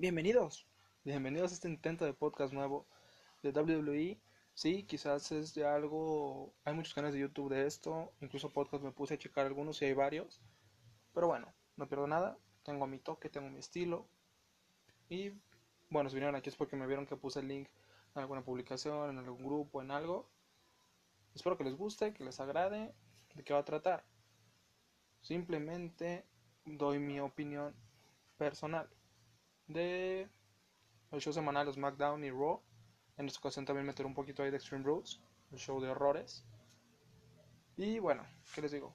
Bienvenidos, bienvenidos a este intento de podcast nuevo de WWE. Sí, quizás es de algo, hay muchos canales de YouTube de esto, incluso podcast me puse a checar algunos y hay varios. Pero bueno, no pierdo nada, tengo mi toque, tengo mi estilo. Y bueno, si vinieron aquí es porque me vieron que puse el link en alguna publicación, en algún grupo, en algo. Espero que les guste, que les agrade, de qué va a tratar. Simplemente doy mi opinión personal de el show semanal SmackDown y Raw. En esta ocasión también meter un poquito ahí de Extreme Rules, el show de horrores. Y bueno, ¿qué les digo?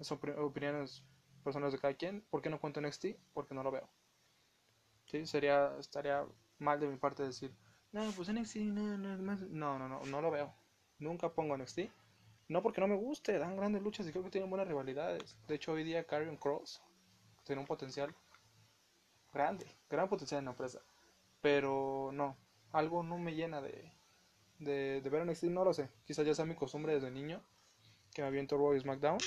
Son opiniones personales de cada quien. ¿Por qué no cuento NXT? Porque no lo veo. ¿Sí? Sería, estaría mal de mi parte decir, no, pues NXT, no, no, no, no, no, no lo veo. Nunca pongo NXT. No porque no me guste, dan grandes luchas y creo que tienen buenas rivalidades. De hecho, hoy día Carrion Cross tiene un potencial grande, gran potencial en la empresa. Pero no, algo no me llena de, de, de ver NXT, no lo sé. Quizás ya sea mi costumbre desde niño, que me aviento Raw y SmackDown.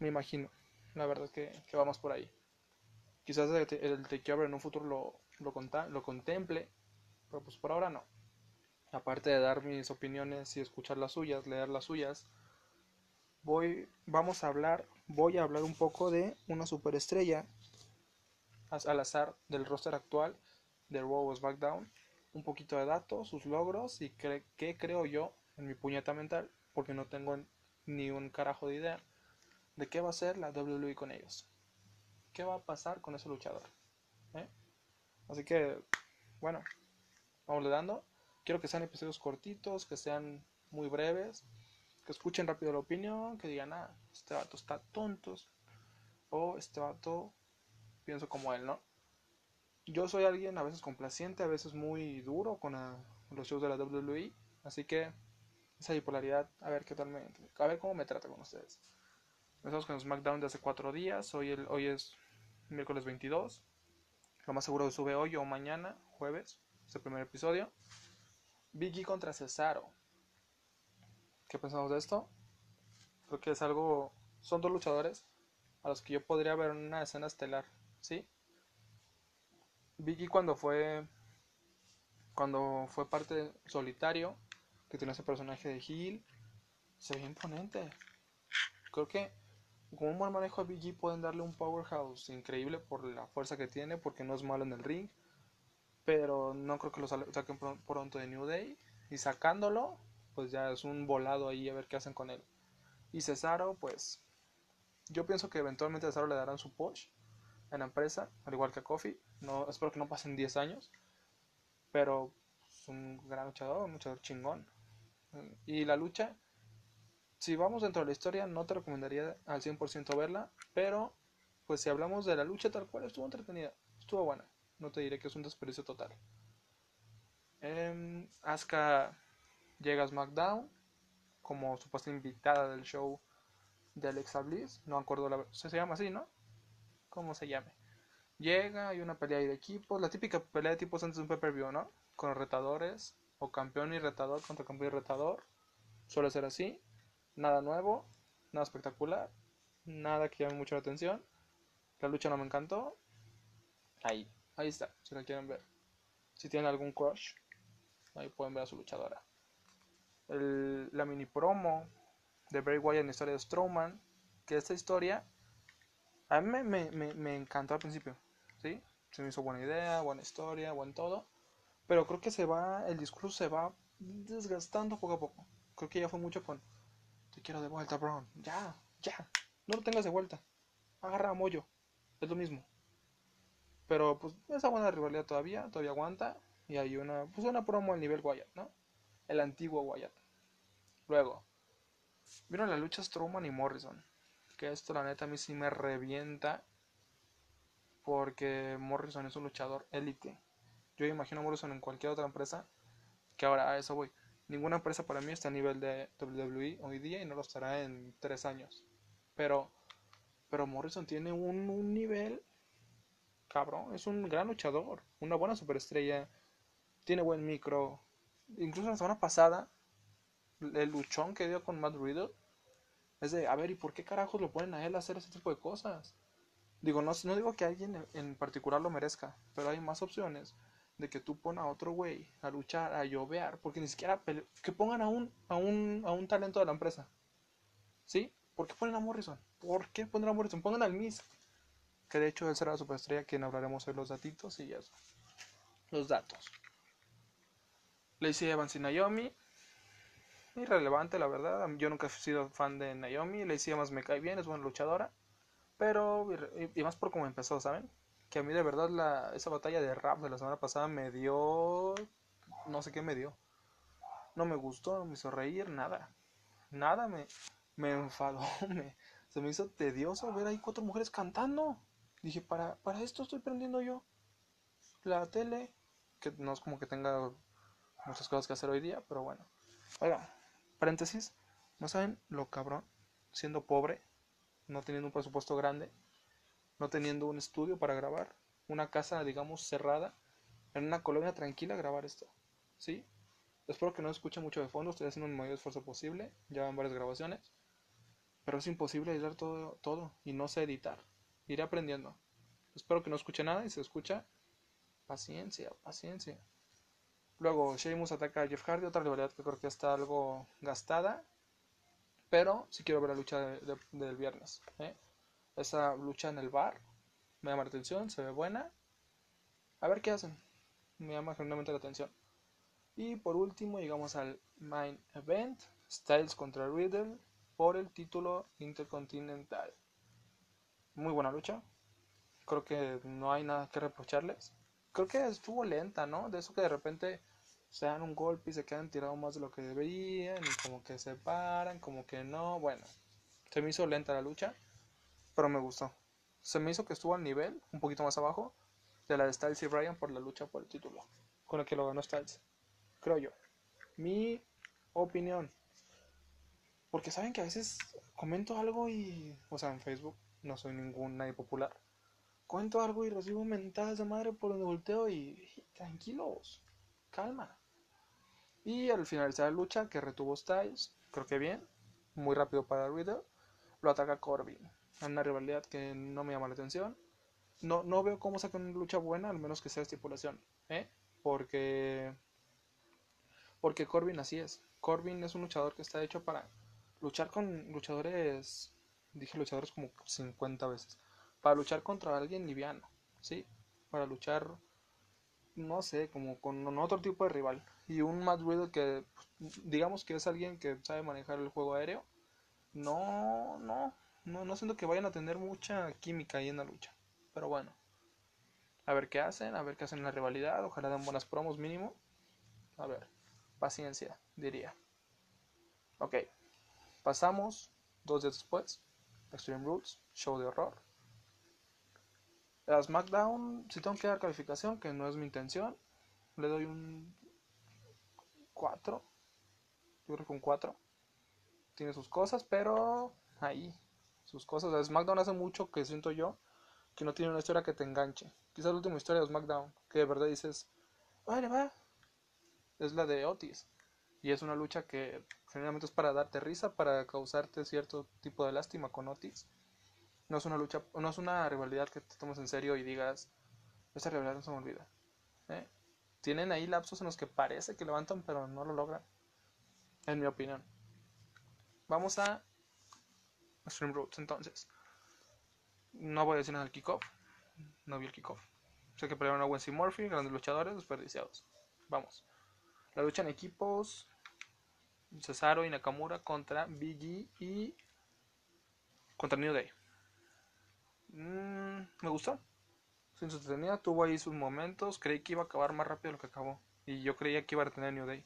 Me imagino, la verdad que, que vamos por ahí. Quizás el, el takeover en un futuro lo, lo, lo contemple, pero pues por ahora no. Aparte de dar mis opiniones y escuchar las suyas, leer las suyas, voy, vamos a hablar, voy a hablar un poco de una superestrella al azar del roster actual de Raw SmackDown, un poquito de datos, sus logros y qué creo yo en mi puñeta mental, porque no tengo ni un carajo de idea de qué va a ser la WWE con ellos. ¿Qué va a pasar con ese luchador? ¿Eh? Así que, bueno, vamos dando. Quiero que sean episodios cortitos, que sean muy breves, que escuchen rápido la opinión, que digan, ah, este vato está tontos, o este vato pienso como él, ¿no? Yo soy alguien a veces complaciente, a veces muy duro con los shows de la WWE, así que esa bipolaridad, a ver qué tal me, a ver cómo me trata con ustedes. Empezamos con SmackDown de hace cuatro días, hoy, el, hoy es miércoles 22, lo más seguro que sube hoy o mañana, jueves, este primer episodio. Biggie contra Cesaro. ¿Qué pensamos de esto? Creo que es algo, son dos luchadores a los que yo podría ver una escena estelar ¿sí? Vicky cuando fue cuando fue parte solitario, que tiene ese personaje de Hill, se ve imponente. Creo que con un buen manejo a Biggie pueden darle un powerhouse increíble por la fuerza que tiene, porque no es malo en el ring. Pero no creo que lo saquen pronto de New Day. Y sacándolo, pues ya es un volado ahí a ver qué hacen con él. Y Cesaro, pues yo pienso que eventualmente a Cesaro le darán su push en la empresa, al igual que a Kofi. No, espero que no pasen 10 años, pero es un gran luchador, un luchador chingón. Y la lucha, si vamos dentro de la historia, no te recomendaría al 100% verla, pero pues si hablamos de la lucha tal cual, estuvo entretenida, estuvo buena. No te diré que es un desperdicio total. Eh, Asuka llega a SmackDown como supuesta invitada del show de Alexa Bliss. No acuerdo la se llama así, ¿no? Como se llame. Llega, hay una pelea de equipos, la típica pelea de tipos antes de un pay view ¿no? Con retadores, o campeón y retador contra campeón y retador. Suele ser así. Nada nuevo, nada espectacular, nada que llame mucho la atención. La lucha no me encantó. Ahí, ahí está, si la quieren ver. Si tienen algún crush, ahí pueden ver a su luchadora. la mini promo de Bray Wyatt en la historia de Strowman, que esta historia a mí me, me, me, encantó al principio, ¿sí? Se me hizo buena idea, buena historia, buen todo. Pero creo que se va, el discurso se va desgastando poco a poco. Creo que ya fue mucho con, te quiero de vuelta, Brown. Ya, ya, no lo tengas de vuelta. Agarra a Moyo, es lo mismo. Pero pues esa buena rivalidad todavía, todavía aguanta. Y hay una, pues una promo al nivel Wyatt, ¿no? El antiguo Wyatt. Luego, vieron la lucha Strowman y Morrison que esto la neta a mí sí me revienta porque Morrison es un luchador élite. Yo imagino Morrison en cualquier otra empresa, que ahora a eso voy. Ninguna empresa para mí está a nivel de WWE hoy día y no lo estará en tres años. Pero, pero Morrison tiene un, un nivel cabrón, es un gran luchador, una buena superestrella, tiene buen micro. Incluso la semana pasada, el luchón que dio con Matt Riddle es de, a ver, ¿y por qué carajos lo ponen a él a hacer ese tipo de cosas? Digo, no, no digo que alguien en particular lo merezca, pero hay más opciones de que tú pones a otro güey a luchar, a llovear, porque ni siquiera que pongan a un, a un, a un talento de la empresa. ¿Sí? ¿Por qué ponen a Morrison? ¿Por qué ponen a Morrison? Pongan al Miz. Que de hecho él será la superestrella, quien hablaremos hoy los datitos y eso. Los datos. Lacey Evans y Naomi. Irrelevante, la verdad. Yo nunca he sido fan de Naomi. Lacey Evans me cae bien, es buena luchadora. Pero, y, más por cómo empezó, ¿saben? Que a mí de verdad la, esa batalla de rap de la semana pasada me dio... No sé qué me dio. No me gustó, no me hizo reír, nada. Nada me, me enfadó, me, se me hizo tedioso ver ahí cuatro mujeres cantando. Dije, para, para esto estoy prendiendo yo la tele, que no es como que tenga muchas cosas que hacer hoy día, pero bueno. Oiga, paréntesis, ¿no saben lo cabrón? Siendo pobre, no teniendo un presupuesto grande, no teniendo un estudio para grabar, una casa, digamos, cerrada, en una colonia tranquila grabar esto. ¿Sí? Espero que no escuchen mucho de fondo, estoy haciendo el mayor esfuerzo posible, ya van varias grabaciones, pero es imposible editar todo, todo y no sé editar. Iré aprendiendo. Espero que no escuche nada y se escucha. Paciencia, paciencia. Luego Sheamus ataca a Jeff Hardy, otra rivalidad que creo que está algo gastada. Pero si quiero ver la lucha del viernes. ¿eh? Esa lucha en el bar me llama la atención, se ve buena. A ver qué hacen. Me llama genuinamente la atención. Y por último llegamos al main event. Styles contra Riddle por el título intercontinental. Muy buena lucha. Creo que no hay nada que reprocharles. Creo que estuvo lenta, ¿no? De eso que de repente se dan un golpe y se quedan tirados más de lo que deberían y como que se paran, como que no, bueno, se me hizo lenta la lucha, pero me gustó. Se me hizo que estuvo al nivel, un poquito más abajo, de la de Styles y Bryan por la lucha por el título, con el que lo ganó Styles, creo yo. Mi opinión. Porque saben que a veces comento algo y, o sea, en Facebook, no soy ningún nadie popular. Cuento algo y recibo mentadas de madre por donde volteo y tranquilos, calma. Y al finalizar la lucha, que retuvo Styles, creo que bien, muy rápido para Riddle, lo ataca Corbin. Una rivalidad que no me llama la atención. No, no veo cómo sacar una lucha buena, al menos que sea estipulación, ¿eh? Porque. Porque Corbin así es. Corbin es un luchador que está hecho para luchar con luchadores. Dije luchadores como 50 veces. Para luchar contra alguien liviano, ¿sí? Para luchar no sé, como con otro tipo de rival. Y un Matt Riddle que, pues, digamos que es alguien que sabe manejar el juego aéreo. No, no, no, no siento que vayan a tener mucha química ahí en la lucha. Pero bueno, a ver qué hacen, a ver qué hacen en la rivalidad. Ojalá den buenas promos mínimo. A ver, paciencia, diría. Ok, pasamos dos días después. Extreme Rules, show de horror. A SmackDown, si tengo que dar calificación, que no es mi intención, le doy un 4. Yo creo que un 4. Tiene sus cosas, pero ahí, sus cosas. SmackDown hace mucho que siento yo que no tiene una historia que te enganche. Quizás la última historia de SmackDown, que de verdad dices, vale, va, es la de Otis. Y es una lucha que generalmente es para darte risa, para causarte cierto tipo de lástima con Otis. No es una lucha, no es una rivalidad que te tomes en serio y digas, esta rivalidad no se me olvida. ¿eh? Tienen ahí lapsos en los que parece que levantan, pero no lo logran. En mi opinión. Vamos a Extreme Roots entonces. No voy a decir nada del kickoff. No vi el kickoff. Sé que pelearon a Wency Murphy, grandes luchadores, desperdiciados. Vamos. La lucha en equipos. Cesaro y Nakamura contra Biggie y contra New Day. Mm, me gustó. Sin entretenida, tuvo ahí sus momentos. Creí que iba a acabar más rápido de lo que acabó. Y yo creía que iba a tener New Day.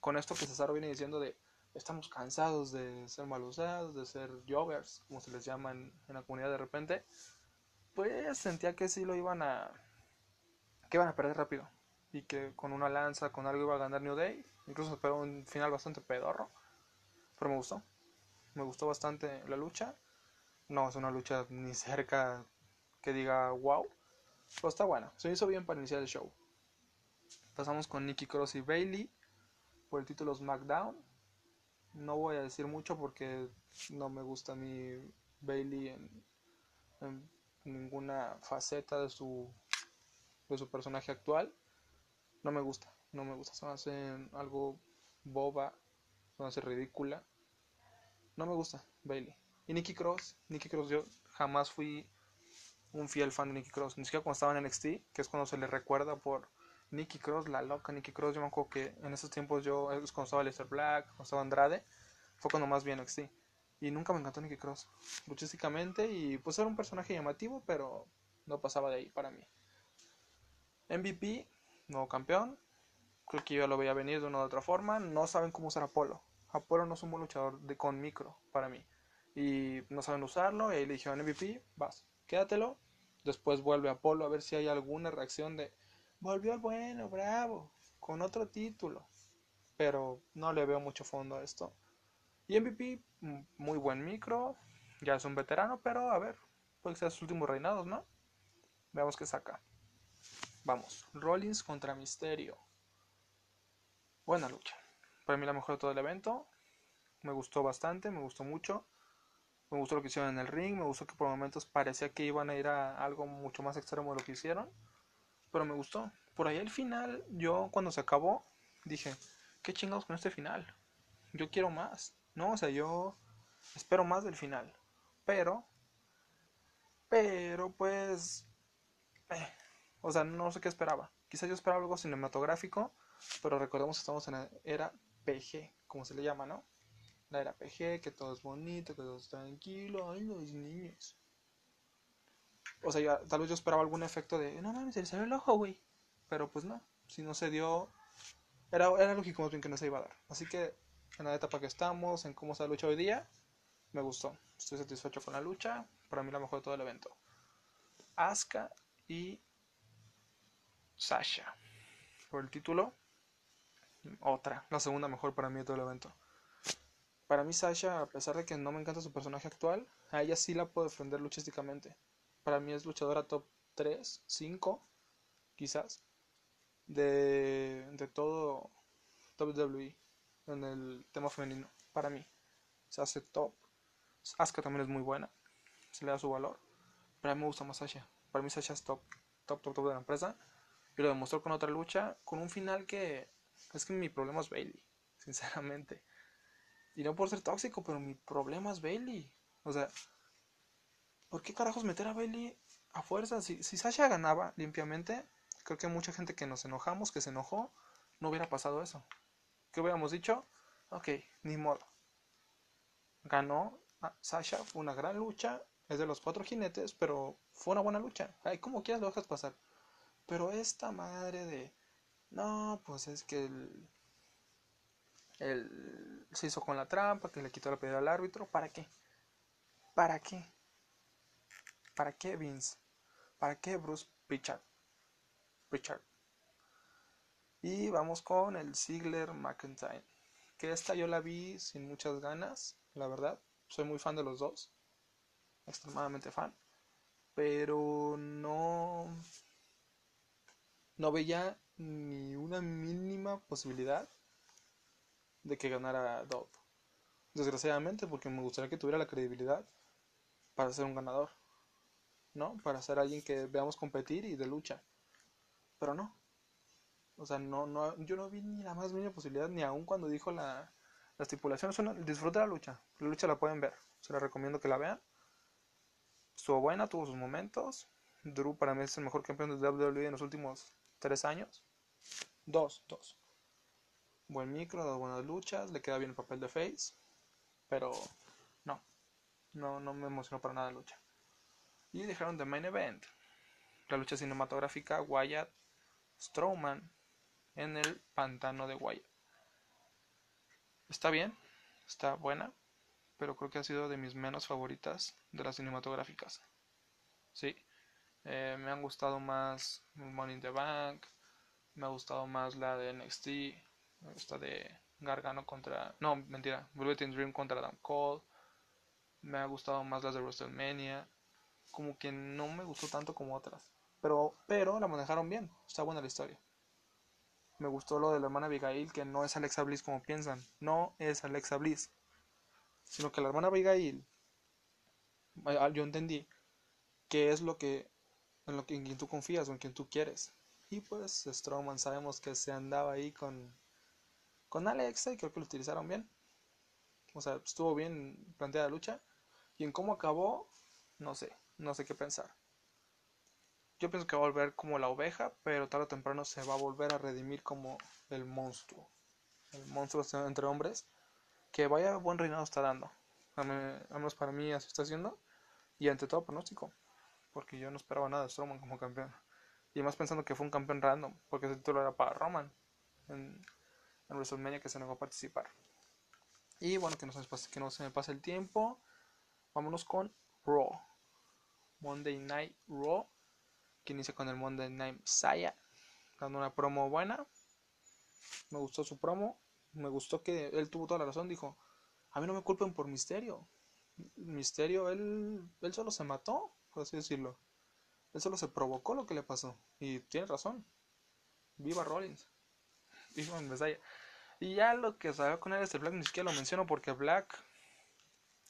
Con esto que Cesaro viene diciendo de estamos cansados de ser mal usados, de ser joggers, como se les llama en, la comunidad de repente. Pues sentía que sí lo iban a. que iban a perder rápido. Y que con una lanza, con algo iba a ganar New Day. Incluso esperó un final bastante pedorro. Pero me gustó. Me gustó bastante la lucha. No es una lucha ni cerca que diga wow. Pero está buena. Se hizo bien para iniciar el show. Pasamos con Nikki Cross y Bailey por el título SmackDown. No voy a decir mucho porque no me gusta mi Bailey en, ninguna faceta de su, de su personaje actual. No me gusta, no me gusta. Se me hace algo boba, se me hace ridícula. No me gusta Bailey. Y Nikki Cross, Nikki Cross, yo jamás fui un fiel fan de Nikki Cross. Ni siquiera cuando estaba en NXT, que es cuando se le recuerda por Nikki Cross, la loca Nikki Cross. Yo me acuerdo que en esos tiempos yo, es cuando estaba Lester Black, cuando estaba Andrade, fue cuando más vi NXT. Y nunca me encantó Nikki Cross, luchísticamente. Y pues era un personaje llamativo, pero no pasaba de ahí para mí. MVP, nuevo campeón. Creo que yo lo veía venir de una u otra forma. No saben cómo usar Apolo. Apolo no es un buen luchador de, con micro para mí. Y no saben usarlo. Y ahí le dijeron MVP, vas, quédatelo. Después vuelve Apolo a ver si hay alguna reacción de volvió el bueno, bravo, con otro título. Pero no le veo mucho fondo a esto. Y MVP, muy buen micro. Ya es un veterano, pero a ver, puede ser sus últimos reinados, ¿no? Veamos qué saca. Vamos, Rollins contra Misterio. Buena lucha. Para mí la mejor de todo el evento. Me gustó bastante, me gustó mucho. Me gustó lo que hicieron en el ring. Me gustó que por momentos parecía que iban a ir a algo mucho más extremo de lo que hicieron. Pero me gustó. Por ahí al final, yo cuando se acabó, dije, ¿qué chingados con este final? Yo quiero más. No, o sea, yo espero más del final. Pero, pero pues, eh, o sea, no sé qué esperaba. Quizás yo esperaba algo cinematográfico, pero recordemos que estamos en la era PG, como se le llama, ¿no? La era PG, que todo es bonito, que todo es tranquilo, ay, los niños. O sea, tal vez yo esperaba algún efecto de, no mames, se le salió el ojo, güey. Pero pues no, si no se dio, era, era lógico más bien que no se iba a dar. Así que en la etapa que estamos, en cómo se ha lucha hoy día, me gustó. Estoy satisfecho con la lucha, para mí la mejor de todo el evento. Asuka y Sasha. Por el título, otra, la segunda mejor para mí de todo el evento. Para mí Sasha, a pesar de que no me encanta su personaje actual, a ella sí la puedo defender luchísticamente. Para mí es luchadora top 3, 5, quizás, de, de todo WWE en el tema femenino, para mí. Se hace top. Asuka también es muy buena, se le da su valor. Pero a mí me gusta más Sasha. Para mí Sasha es top, top, top, top de la empresa. Y lo demostró con otra lucha, con un final que es que mi problema es Bailey, sinceramente. Y no por ser tóxico, pero mi problema es Bailey. O sea, ¿por qué carajos meter a Bailey a fuerza? Si, Sasha ganaba limpiamente, creo que mucha gente que nos enojamos, que se enojó, no hubiera pasado eso. ¿Qué hubiéramos dicho? Ok, ni modo. Ganó Sasha, fue una gran lucha, es de los cuatro jinetes, pero fue una buena lucha. Ay, como quieras lo dejas pasar. Pero esta madre de... No, pues es que el... se hizo con la trampa, que le quitó la pedida al árbitro. ¿Para qué? ¿Para qué? ¿Para qué Vince? ¿Para qué Bruce Pritchard? Pritchard. Y vamos con el Ziggler McIntyre. Que esta yo la vi sin muchas ganas, la verdad. Soy muy fan de los dos. Extremadamente fan. Pero no. No veía ni una mínima posibilidad de que ganara Dove. Desgraciadamente, porque me gustaría que tuviera la credibilidad para ser un ganador. ¿No? Para ser alguien que veamos competir y de lucha. Pero no. O sea, no, no, yo no vi ni la más mínima posibilidad, ni aún cuando dijo la, la estipulación. Es disfruta la lucha. La lucha la pueden ver. Se la recomiendo que la vean. Estuvo buena, tuvo sus momentos. Drew para mí es el mejor campeón de WWE en los últimos tres años. Dos, dos. Buen micro, dos buenas luchas. Le queda bien el papel de face. Pero no. No, no me emocionó para nada la lucha. Y dejaron de main event. La lucha cinematográfica Wyatt Strowman en el pantano de Wyatt. Está bien, está buena, pero creo que ha sido de mis menos favoritas de las cinematográficas. Sí, eh, me han gustado más Money in the Bank, me ha gustado más la de NXT, esta de Gargano contra. No, mentira, Bullet Dream contra Adam Cole. Me ha gustado más las de WrestleMania. Como que no me gustó tanto como otras. Pero, pero la manejaron bien. Está buena la historia. Me gustó lo de la hermana Abigail, que no es Alexa Bliss como piensan. No es Alexa Bliss. Sino que la hermana Abigail, yo entendí qué es lo que en lo que en quien tú confías o en quien tú quieres. Y pues Strowman sabemos que se andaba ahí con con Alexa y creo que lo utilizaron bien. O sea, estuvo bien planteada la lucha. Y en cómo acabó, no sé, no sé qué pensar. Yo pienso que va a volver como la oveja, pero tarde o temprano se va a volver a redimir como el monstruo. El monstruo entre hombres. Que vaya buen reinado está dando. Al menos para mí así está haciendo. Y ante todo pronóstico. Porque yo no esperaba nada de Strowman como campeón. Y más pensando que fue un campeón random. Porque ese título era para Roman. En WrestleMania que se negó a participar. Y bueno, que no, se me pase, que no se me pase el tiempo. Vámonos con Raw. Monday Night Raw. Que inicia con el Monday Night Saya. Dando una promo buena. Me gustó su promo. Me gustó que él tuvo toda la razón. Dijo: A mí no me culpen por misterio. Misterio, él, él solo se mató, por así decirlo. Él solo se provocó lo que le pasó. Y tiene razón. Viva Rollins. Y ya lo que salió con él es el Black, ni siquiera lo menciono porque Black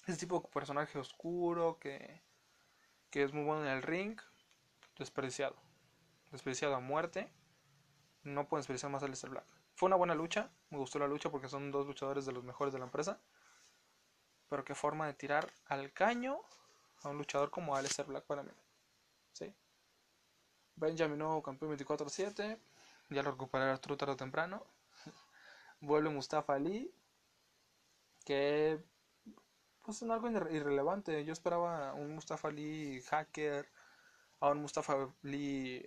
es tipo de personaje oscuro que, que es muy bueno en el ring, despreciado. Despreciado a muerte. No pueden despreciar más a Lester Black. Fue una buena lucha, me gustó la lucha porque son dos luchadores de los mejores de la empresa. Pero qué forma de tirar al caño a un luchador como Aleister Black para mí. ¿Sí? Benjamin nuevo campeón 24-7. Ya lo recuperará Arturo tarde o temprano. Vuelve Mustafa Ali. Que pues es algo irrelevante. Yo esperaba un Mustafa Ali hacker. A un Mustafa Ali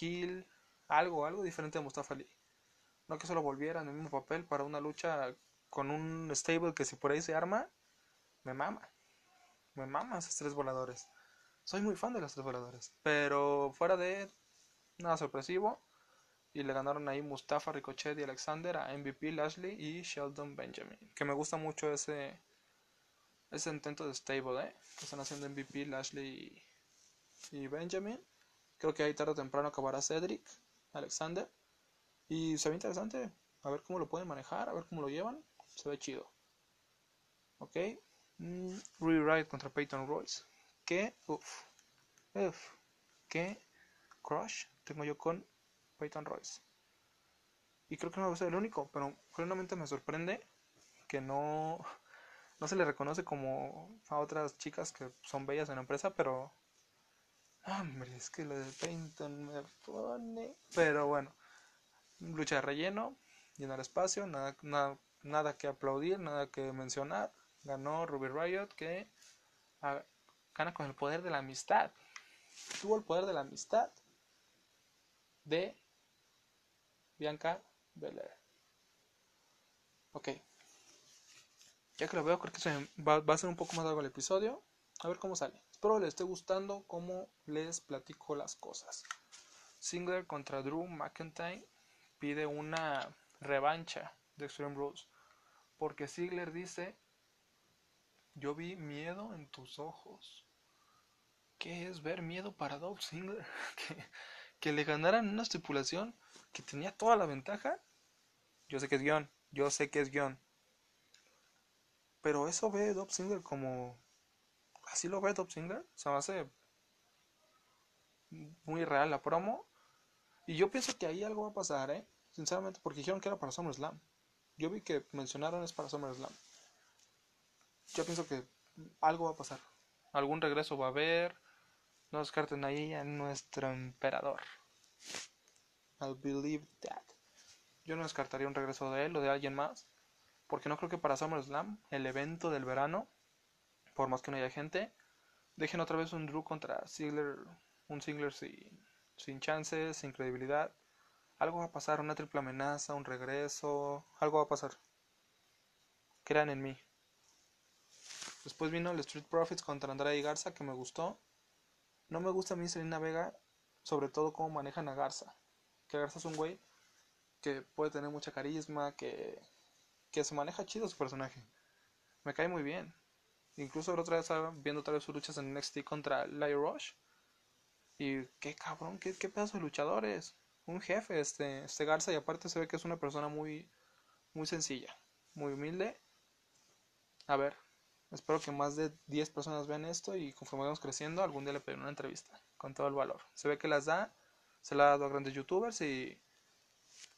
Hill. Algo, algo diferente a Mustafa Ali. No que solo volviera en el mismo papel para una lucha con un stable que si por ahí se arma, me mama. Me mama esos tres voladores. Soy muy fan de los tres voladores. Pero fuera de nada sorpresivo. Y le ganaron ahí Mustafa, Ricochet y Alexander a MVP, Lashley y Sheldon Benjamin. Que me gusta mucho ese, ese intento de stable, ¿eh? Que están haciendo MVP, Lashley y, y Benjamin. Creo que ahí tarde o temprano acabará Cedric, Alexander. Y se ve interesante. A ver cómo lo pueden manejar, a ver cómo lo llevan. Se ve chido. Ok. Mm, Rewrite contra Peyton Royce. Que, uff, uff, que crush tengo yo con Peyton Royce. Y creo que no va a ser el único, pero realmente me sorprende que no, no se le reconoce como a otras chicas que son bellas en la empresa, pero. Hombre, es que lo de Peyton me pone. Pero bueno, lucha de relleno, llenar espacio, nada, nada, nada que aplaudir, nada que mencionar. Ganó Ruby Riot que a, gana con el poder de la amistad. Tuvo el poder de la amistad de Bianca Belair. Ok. Ya que lo veo, creo que se va, a ser un poco más largo el episodio. A ver cómo sale. Espero les esté gustando cómo les platico las cosas. Singler contra Drew McIntyre pide una revancha de Extreme Rules. Porque Ziggler dice, yo vi miedo en tus ojos. ¿Qué es ver miedo para Dolph Ziggler? que, que le ganaran una estipulación que tenía toda la ventaja. Yo sé que es guion, yo sé que es guion. Pero eso ve Dolph Ziggler como... Así lo ve Dolph Ziggler. Se me hace muy real la promo. Y yo pienso que ahí algo va a pasar, ¿eh? Sinceramente, porque dijeron que era para SummerSlam. Yo vi que mencionaron es para SummerSlam. Yo pienso que algo va a pasar. Algún regreso va a haber. No descarten ahí a nuestro emperador. I'll believe that. Yo no descartaría un regreso de él o de alguien más. Porque no creo que para SummerSlam, el evento del verano, por más que no haya gente, dejen otra vez un Drew contra Ziggler, un Ziggler sin, sin chances, sin credibilidad. Algo va a pasar, una triple amenaza, un regreso, algo va a pasar. Crean en mí. Después vino el Street Profits contra Andrade y Garza, que me gustó. No me gusta a mí Selena Vega, sobre todo cómo manejan a Garza. Que Garza es un güey que puede tener mucha carisma, que, que se maneja chido su personaje. Me cae muy bien. Incluso la otra vez viendo otra vez sus luchas en NXT contra Lyra Rush. Y qué cabrón, qué, qué pedazo de luchadores. Un jefe este, este Garza y aparte se ve que es una persona muy, muy sencilla, muy humilde. A ver, Espero que más de 10 personas vean esto y conforme vamos creciendo, algún día le pediré una entrevista con todo el valor. Se ve que las da, se la ha dado a grandes youtubers y,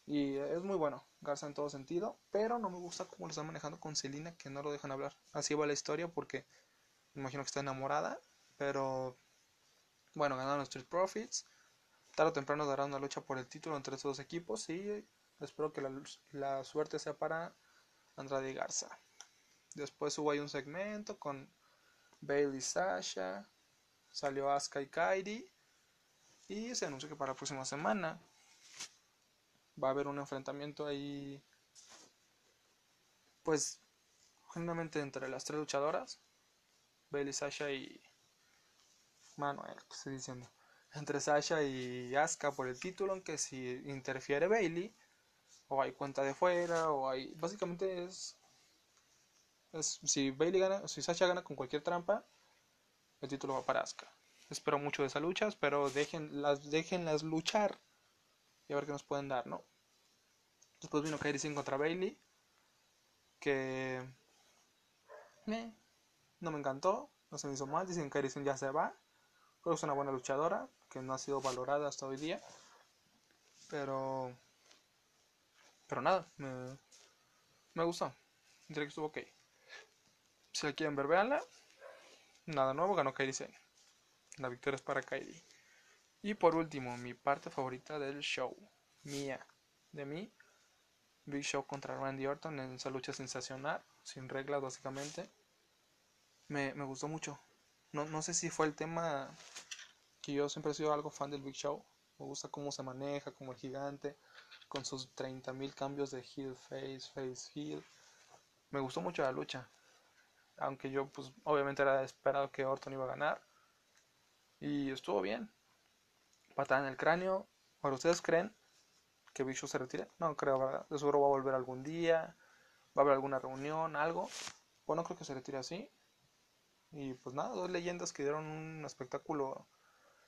y es muy bueno, Garza en todo sentido, pero no me gusta cómo lo están manejando con Celina, que no lo dejan hablar. Así va la historia porque imagino que está enamorada, pero bueno, ganaron los Street Profits. Tarde o temprano dará una lucha por el título entre estos dos equipos y espero que la, la suerte sea para Andrade Garza. Después hubo ahí un segmento con Bailey Sasha, salió Asuka y Kairi y se anunció que para la próxima semana va a haber un enfrentamiento ahí pues generalmente entre las tres luchadoras Bailey Sasha y Manuel, ¿qué estoy diciendo? Entre Sasha y Asuka por el título, aunque si interfiere Bailey, o hay cuenta de fuera, o hay. Básicamente es. es si Bailey gana, si Sasha gana con cualquier trampa, el título va para Asuka. Espero mucho de esas luchas, pero dejen, las, déjenlas luchar y a ver qué nos pueden dar, ¿no? Después vino Kairi Singh contra Bailey, que. no me encantó, no se me hizo mal. Dicen que Kairi ya se va. Creo que es una buena luchadora, que no ha sido valorada hasta hoy día. Pero. Pero nada, me, me gustó. Diré que estuvo ok. Si la quieren ver, véanla. Nada nuevo, ganó Kairi Sane. La victoria es para Kairi. Y por último, mi parte favorita del show. Mía. De mí. Big Show contra Randy Orton en esa lucha sensacional. Sin reglas, básicamente. Me, me gustó mucho. No, no sé si fue el tema que yo siempre he sido algo fan del Big Show. Me gusta cómo se maneja, como el gigante, con sus 30.000 cambios de heel, face, face, heel. Me gustó mucho la lucha. Aunque yo, pues, obviamente era esperado que Orton iba a ganar. Y estuvo bien. Patada en el cráneo. Ahora, ¿ustedes creen que Big Show se retire? No creo, ¿verdad? De seguro va a volver algún día. Va a haber alguna reunión, algo. Bueno, creo que se retire así. Y pues nada, dos leyendas que dieron un espectáculo.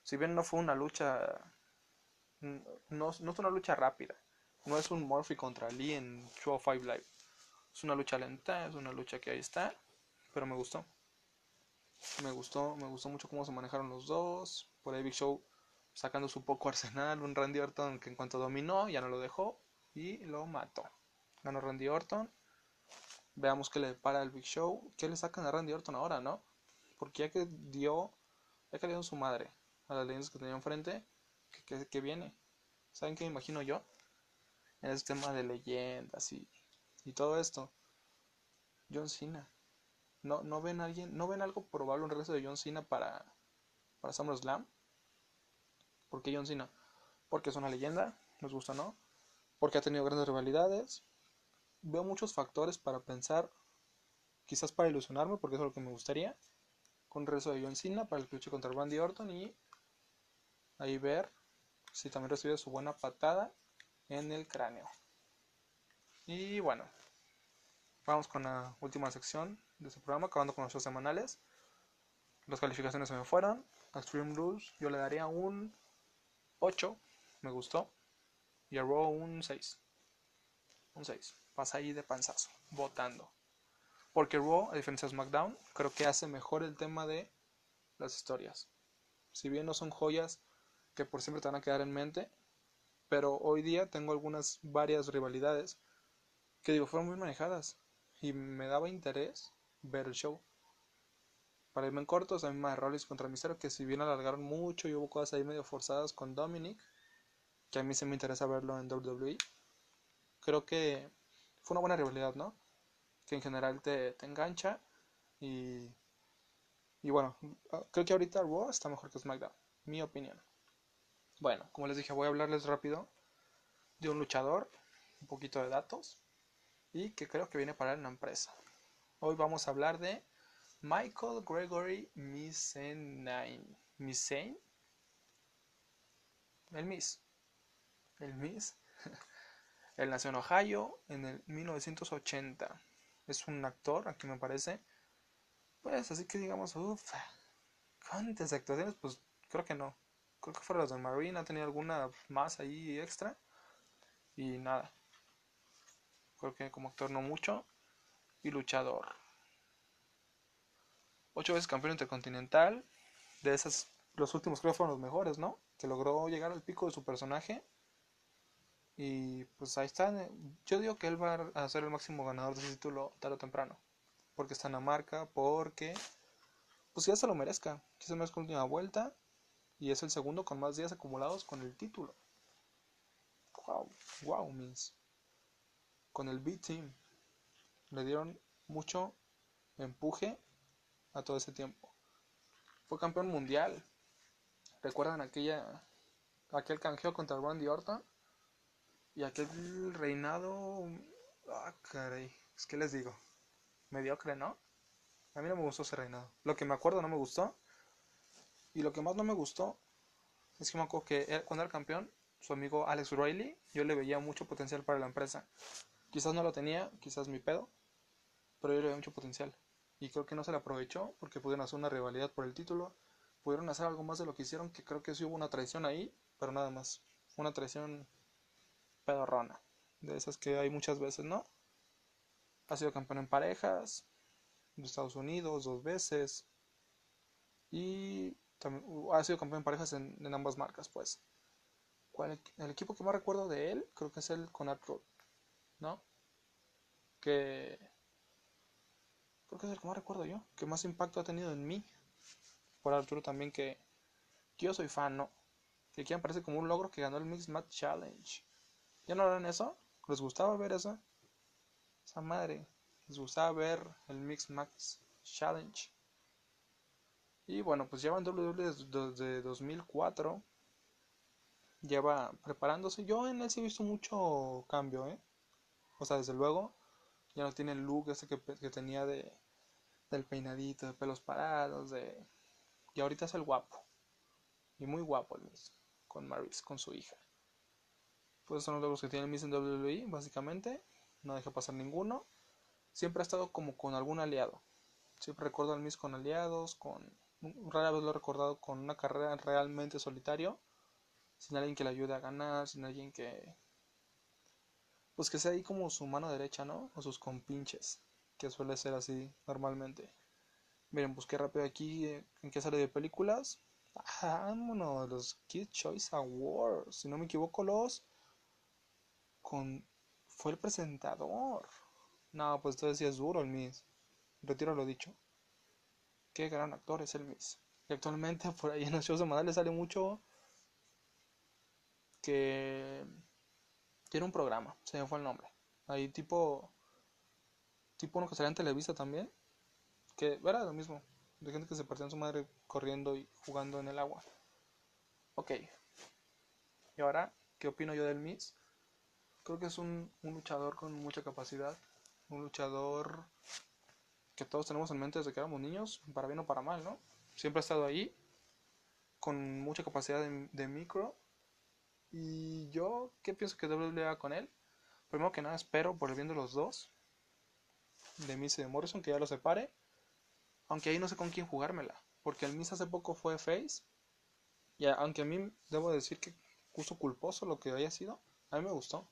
Si bien no fue una lucha. No, no es una lucha rápida. No es un Murphy contra Lee en Show 5 Live. Es una lucha lenta, es una lucha que ahí está. Pero me gustó. Me gustó, me gustó mucho cómo se manejaron los dos. Por ahí Big Show sacando su poco arsenal. Un Randy Orton que en cuanto dominó ya no lo dejó y lo mató. Ganó Randy Orton. Veamos qué le para el Big Show. ¿Qué le sacan a Randy Orton ahora, no? Porque ya que dio, ya que le dio su madre a las leyendas que tenía enfrente, ¿qué, viene? ¿Saben qué me imagino yo? En ese tema de leyendas y, y todo esto. John Cena. ¿No, ven alguien, no ven algo probable un regreso de John Cena para, para SummerSlam? ¿Por qué John Cena? Porque es una leyenda, nos gusta, ¿no? Porque ha tenido grandes rivalidades. Veo muchos factores para pensar, quizás para ilusionarme, porque eso es lo que me gustaría con regreso de John Cena para el luche contra Randy Orton y ahí ver si también recibe su buena patada en el cráneo. Y bueno, vamos con la última sección de este programa, acabando con los shows semanales. Las calificaciones se me fueron. A Extreme Rules yo le daría un 8, me gustó. Y a Raw un 6. Un 6. Pasa ahí de panzazo, votando. Porque Raw, a diferencia de SmackDown, creo que hace mejor el tema de las historias. Si bien no son joyas que por siempre te van a quedar en mente, pero hoy día tengo algunas varias rivalidades que digo fueron muy manejadas y me daba interés ver el show. Para irme en cortos, a mí más Rollins contra Misterio, que si bien alargaron mucho y hubo cosas ahí medio forzadas con Dominic, que a mí sí me interesa verlo en WWE. Creo que fue una buena rivalidad, ¿no? que en general te, engancha y, y bueno, creo que ahorita Raw está mejor que SmackDown, mi opinión. Bueno, como les dije, voy a hablarles rápido de un luchador, un poquito de datos y que creo que viene para la empresa. Hoy vamos a hablar de Michael Gregory Missane. Missane? El Miss. El Miss. Él nació en Ohio en el 1980 es un actor, aquí me parece. Pues así que digamos, uff, ¿cuántas actuaciones? Pues creo que no. Creo que fuera los de Marine, ha tenido alguna más ahí extra. Y nada. Creo que como actor no mucho. Y luchador. Ocho veces campeón intercontinental. De esas, los últimos creo fueron los mejores, ¿no? Que logró llegar al pico de su personaje. Y pues ahí está. Yo digo que él va a ser el máximo ganador de ese título tarde o temprano. Porque está en la marca, porque pues ya se lo merezca. Quizás más con última vuelta. Y es el segundo con más días acumulados con el título. Wow, wow, mis. Con el B-Team. Le dieron mucho empuje a todo ese tiempo. Fue campeón mundial. ¿Recuerdan aquella aquel canjeo contra Randy Orton? Y aquel reinado. Ah, caray. Es que les digo. Mediocre, ¿no? A mí no me gustó ese reinado. Lo que me acuerdo no me gustó. Y lo que más no me gustó es que me acuerdo que cuando era campeón, su amigo Alex Riley, yo le veía mucho potencial para la empresa. Quizás no lo tenía, quizás mi pedo, pero yo le mucho potencial. Y creo que no se le aprovechó porque pudieron hacer una rivalidad por el título. Pudieron hacer algo más de lo que hicieron, que creo que sí hubo una traición ahí, pero nada más. Una traición pedorrona. De esas que hay muchas veces, ¿no? Ha sido campeón en parejas, de Estados Unidos dos veces. Y también ha sido campeón en parejas en, ambas marcas, pues. el equipo que más recuerdo de él, creo que es el con Road, ¿no? Que creo que es el que más recuerdo yo, que más impacto ha tenido en mí. Por Arturo también que, yo soy fan, ¿no? Que aquí me parece como un logro que ganó el Mix Match Challenge. ¿Ya no harán eso? ¿Les gustaba ver eso? Esa madre. ¿Les gustaba ver el Mix Max Challenge? Y bueno, pues lleva en WWE desde 2004. Lleva preparándose. Yo en él sí he visto mucho cambio, ¿eh? O sea, desde luego, ya no tiene el look ese que, tenía de del peinadito, de pelos parados, de... Y ahorita es el guapo. Y muy guapo el Miss. Con Maris, con su hija. Pues son los logros que tiene el Miss en WWE, básicamente. No deja pasar ninguno. Siempre ha estado como con algún aliado. Siempre recuerdo al Miss con aliados, con rara vez lo he recordado con una carrera realmente solitario, sin alguien que le ayude a ganar, sin alguien que pues que sea ahí como su mano derecha, ¿no? O sus compinches, que suele ser así normalmente. Miren, busqué rápido aquí eh, en qué sale de películas. Ah, vámonos, los Kid Choice Awards, si no me equivoco, los con fue el presentador. No, pues entonces sí es duro el Miss. Retiro lo dicho. Qué gran actor es el Miss. Y actualmente por ahí en los shows le sale mucho que tiene un programa, se me fue el nombre. Ahí tipo tipo uno que salía en Televisa también, que era lo mismo, de gente que se partía en su madre corriendo y jugando en el agua. Ok. Y ahora, ¿qué opino yo del Miss? Creo que es un, luchador con mucha capacidad, un luchador que todos tenemos en mente desde que éramos niños, para bien o para mal, ¿no? Siempre ha estado ahí, con mucha capacidad de, micro. Y yo, ¿qué pienso que WWE haga con él? Primero que nada, espero por el bien de los dos, de Miss y de Morrison, que ya lo separe. Aunque ahí no sé con quién jugármela, porque el Miss hace poco fue Face. Y aunque a mí debo decir que justo culposo lo que haya sido, a mí me gustó.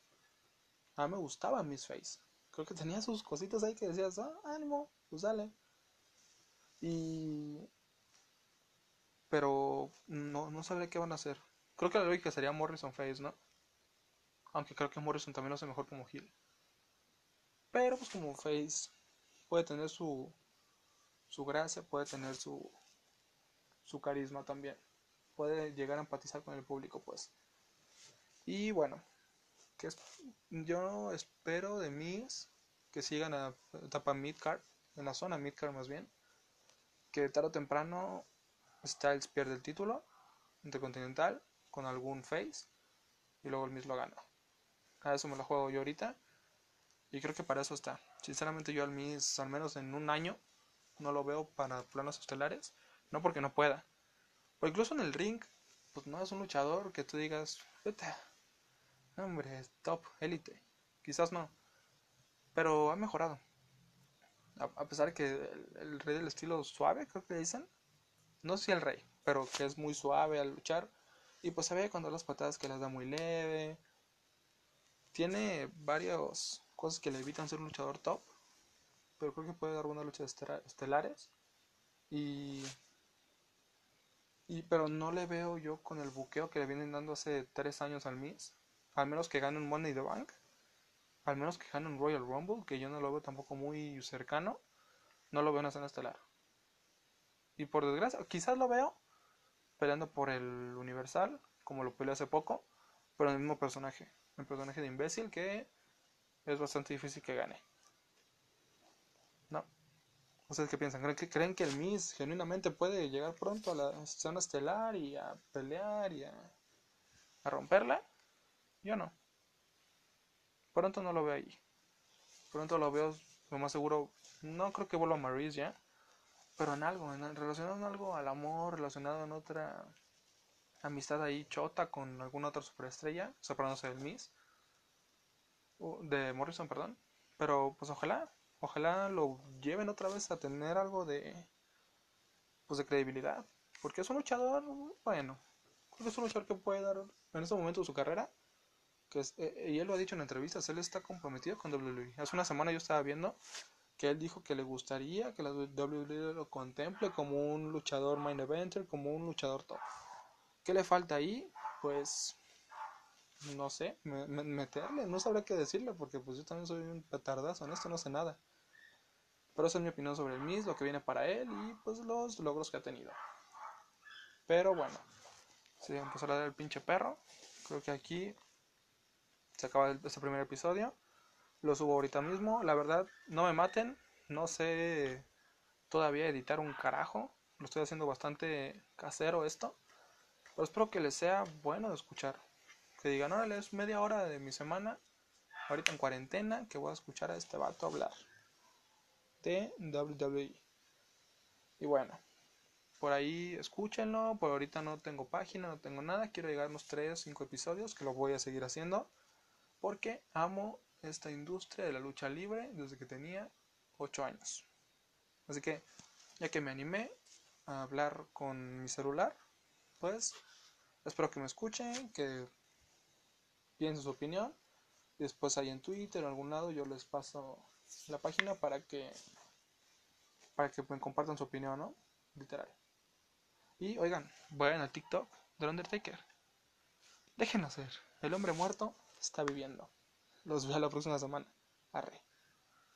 A mí me gustaba Miss Face. Creo que tenía sus cositas ahí que decías, ah, ánimo, pues dale. Y... Pero no, no sabré qué van a hacer. Creo que la lógica sería Morrison Face, ¿no? Aunque creo que Morrison también lo hace mejor como Hill. Pero pues como Face puede tener su, su gracia, puede tener su, su carisma también. Puede llegar a empatizar con el público, pues. Y bueno, que yo espero de mis que sigan a etapa midcard en la zona midcard más bien, que tarde o temprano Styles pierde el título intercontinental con algún face y luego el Miz lo gana. A eso me lo juego yo ahorita y creo que para eso está. Sinceramente yo al Miz al menos en un año no lo veo para planos estelares, no porque no pueda. O incluso en el ring, pues no es un luchador que tú digas, hombre, top, élite. Quizás no, pero ha mejorado. A, pesar de que el, rey del estilo suave, creo que dicen. No sé si el rey, pero que es muy suave al luchar. Y pues sabe cuando las patadas que las da muy leve. Tiene varias cosas que le evitan ser un luchador top. Pero creo que puede dar una lucha estelares. Y, y pero no le veo yo con el buqueo que le vienen dando hace tres años al Miss. Al menos que gane un Money the Bank. Al menos que gane un Royal Rumble, que yo no lo veo tampoco muy cercano. No lo veo en la escena estelar. Y por desgracia, quizás lo veo peleando por el Universal, como lo peleó hace poco, pero el mismo personaje. El personaje de imbécil que es bastante difícil que gane. No. ¿Ustedes qué piensan? ¿Creen que, ¿Creen que el Miss genuinamente puede llegar pronto a la escena estelar y a pelear y a, a romperla? Yo no. Pronto no lo veo ahí. Pronto lo veo, lo más seguro. No creo que vuelva a Maurice ya. Pero en algo, en, relacionado en algo al amor, relacionado en otra amistad ahí chota con alguna otra superestrella, separándose del Miss. De Morrison, perdón. Pero pues ojalá, ojalá lo lleven otra vez a tener algo de pues de credibilidad, porque es un luchador, bueno, creo que es un luchador que puede dar en este momento de su carrera que es, eh, y él lo ha dicho en entrevistas, él está comprometido con WWE. Hace una semana yo estaba viendo que él dijo que le gustaría que la WWE lo contemple como un luchador main eventer, como un luchador top. ¿Qué le falta ahí? Pues no sé, meterle, no sabré qué decirle porque pues yo también soy un petardazo, en esto no sé nada. Pero esa es mi opinión sobre el Miz, lo que viene para él y pues los logros que ha tenido. Pero bueno, si empezó a dar el pinche perro, creo que aquí se acaba este primer episodio. Lo subo ahorita mismo. La verdad, no me maten. No sé todavía editar un carajo. Lo estoy haciendo bastante casero esto. Pero espero que les sea bueno de escuchar. Que digan, órale, es media hora de mi semana. Ahorita en cuarentena. Que voy a escuchar a este vato hablar. De WWE. Y bueno. Por ahí escúchenlo. Por ahorita no tengo página, no tengo nada. Quiero llegar a unos 3, 5 episodios. Que lo voy a seguir haciendo. Porque amo esta industria de la lucha libre desde que tenía 8 años. Así que, ya que me animé a hablar con mi celular, pues espero que me escuchen, que piensen su opinión. Después ahí en Twitter o algún lado yo les paso la página para que para que me compartan su opinión, ¿no? Literal. Y oigan, vayan al TikTok del Undertaker. Dejen hacer. El hombre muerto está viviendo. Los veo la próxima semana. Arre.